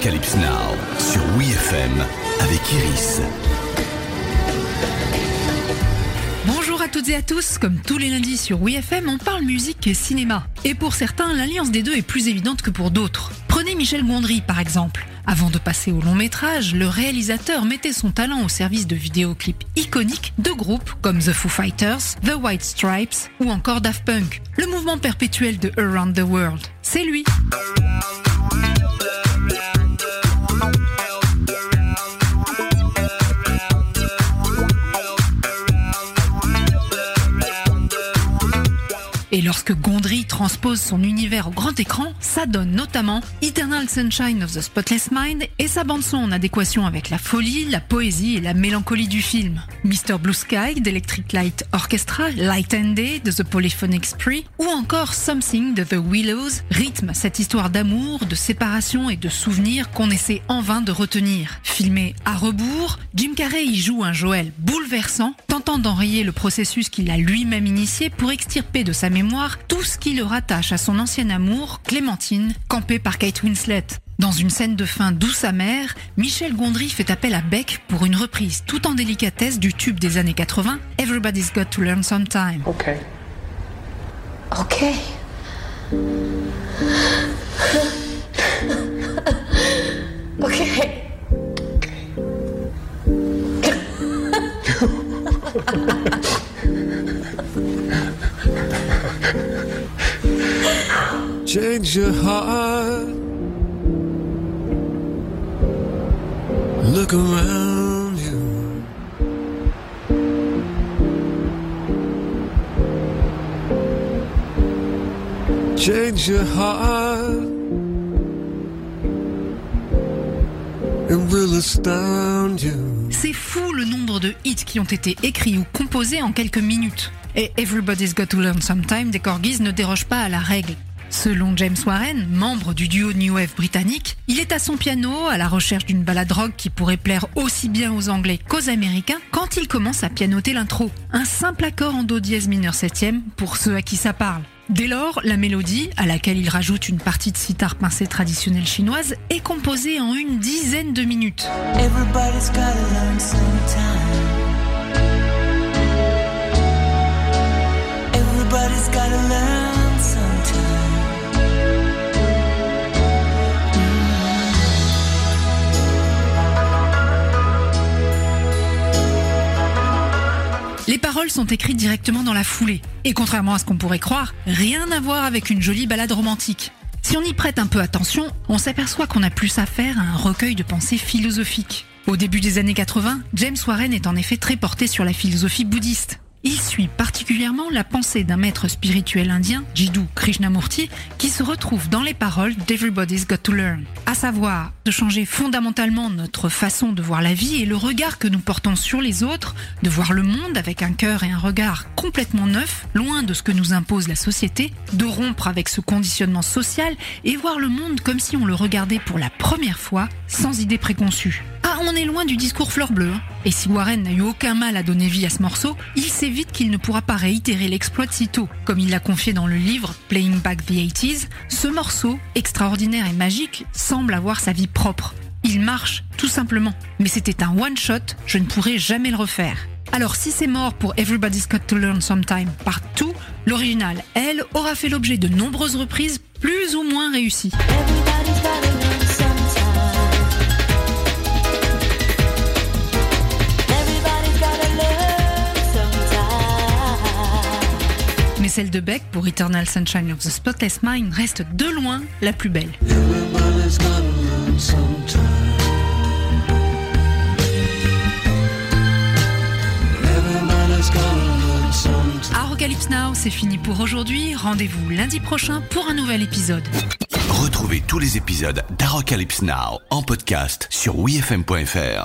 Arocalypse Now sur WeFM avec Iris. Bonjour à toutes et à tous, comme tous les lundis sur WeFM, on parle musique et cinéma. Et pour certains, l'alliance des deux est plus évidente que pour d'autres. Prenez Michel Gondry par exemple. Avant de passer au long métrage, le réalisateur mettait son talent au service de vidéoclips iconiques de groupes comme The Foo Fighters, The White Stripes ou encore Daft Punk. Le mouvement perpétuel de Around the World, c'est lui. Et lorsque Gondry transpose son univers au grand écran, ça donne notamment Eternal Sunshine of the Spotless Mind et sa bande-son en adéquation avec la folie, la poésie et la mélancolie du film. Mr. Blue Sky d'Electric Light Orchestra, Light and Day de The Polyphonic Spree ou encore Something de The Willows rythme cette histoire d'amour, de séparation et de souvenirs qu'on essaie en vain de retenir. Filmé à rebours, Jim Carrey y joue un Joël bouleversant, tentant d'enrayer le processus qu'il a lui-même initié pour extirper de sa mémoire tout ce qui le rattache à son ancienne amour, Clémentine, campée par Kate Winslet. Dans une scène de fin douce amère, Michel Gondry fait appel à Beck pour une reprise tout en délicatesse du tube des années 80, Everybody's Got to Learn Sometime. Okay. Okay. okay. Change your heart. Look around you. Change your heart. Will astound you. C'est fou le nombre de hits qui ont été écrits ou composés en quelques minutes. Et Everybody's Got to Learn Sometime des Corgis ne déroge pas à la règle. Selon James Warren, membre du duo New Wave britannique, il est à son piano à la recherche d'une balade rock qui pourrait plaire aussi bien aux Anglais qu'aux Américains quand il commence à pianoter l'intro. Un simple accord en do dièse mineur septième pour ceux à qui ça parle. Dès lors, la mélodie, à laquelle il rajoute une partie de sitar pincée traditionnelle chinoise, est composée en une dizaine de minutes. Les paroles sont écrites directement dans la foulée. Et contrairement à ce qu'on pourrait croire, rien à voir avec une jolie balade romantique. Si on y prête un peu attention, on s'aperçoit qu'on a plus affaire à un recueil de pensées philosophiques. Au début des années 80, James Warren est en effet très porté sur la philosophie bouddhiste. Il suit particulièrement la pensée d'un maître spirituel indien, Jiddu Krishnamurti, qui se retrouve dans les paroles d'Everybody's Got to Learn, à savoir de changer fondamentalement notre façon de voir la vie et le regard que nous portons sur les autres, de voir le monde avec un cœur et un regard complètement neuf, loin de ce que nous impose la société, de rompre avec ce conditionnement social et voir le monde comme si on le regardait pour la première fois, sans idée préconçue. Ah, on est loin du discours fleur bleue. hein. Et si Warren n'a eu aucun mal à donner vie à ce morceau, il sait vite qu'il ne pourra pas réitérer l'exploit de sitôt. Comme il l'a confié dans le livre Playing Back the 80s, ce morceau, extraordinaire et magique, semble avoir sa vie propre. Il marche, tout simplement. Mais c'était un one-shot, je ne pourrai jamais le refaire. Alors si c'est mort pour Everybody's Got to Learn Sometime partout, l'original, elle, aura fait l'objet de nombreuses reprises plus ou moins réussies. Mais celle de Beck pour Eternal Sunshine of the Spotless Mind reste de loin la plus belle. Arocalypse Now, c'est fini pour aujourd'hui. Rendez-vous lundi prochain pour un nouvel épisode. Retrouvez tous les épisodes d'Arocalypse Now en podcast sur wefm.fr.